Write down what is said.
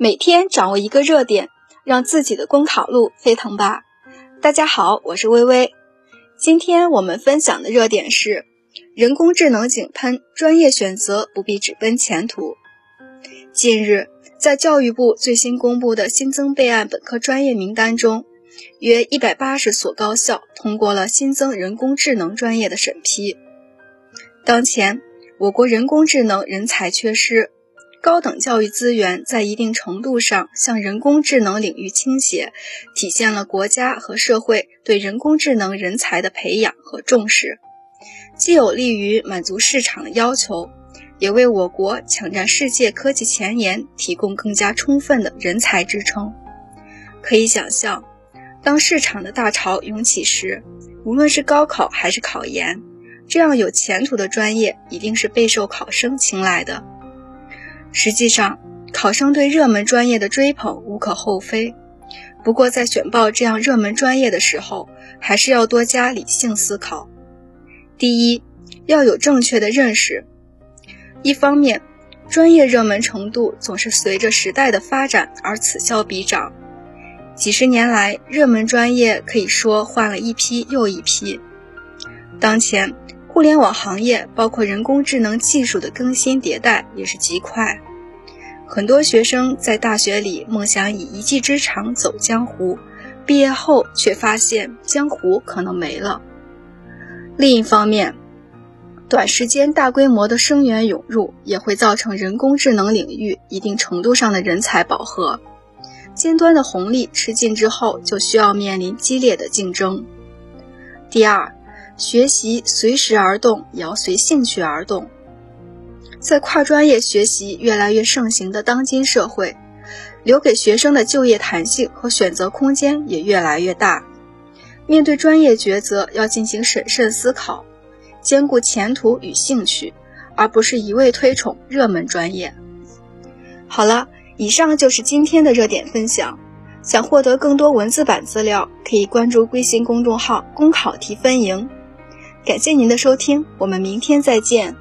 每天掌握一个热点，让自己的公考路飞腾吧！大家好，我是微微。今天我们分享的热点是：人工智能井喷，专业选择不必只奔前途。近日，在教育部最新公布的新增备案本科专业名单中，约一百八十所高校通过了新增人工智能专业的审批。当前，我国人工智能人才缺失。高等教育资源在一定程度上向人工智能领域倾斜，体现了国家和社会对人工智能人才的培养和重视，既有利于满足市场的要求，也为我国抢占世界科技前沿提供更加充分的人才支撑。可以想象，当市场的大潮涌起时，无论是高考还是考研，这样有前途的专业一定是备受考生青睐的。实际上，考生对热门专业的追捧无可厚非。不过，在选报这样热门专业的时候，还是要多加理性思考。第一，要有正确的认识。一方面，专业热门程度总是随着时代的发展而此消彼长。几十年来，热门专业可以说换了一批又一批。当前，互联网行业包括人工智能技术的更新迭代也是极快，很多学生在大学里梦想以一技之长走江湖，毕业后却发现江湖可能没了。另一方面，短时间大规模的生源涌入也会造成人工智能领域一定程度上的人才饱和，尖端的红利吃尽之后，就需要面临激烈的竞争。第二。学习随时而动，也要随兴趣而动。在跨专业学习越来越盛行的当今社会，留给学生的就业弹性和选择空间也越来越大。面对专业抉择，要进行审慎思考，兼顾前途与兴趣，而不是一味推崇热门专业。好了，以上就是今天的热点分享。想获得更多文字版资料，可以关注微信公众号“公考提分营”。感谢您的收听，我们明天再见。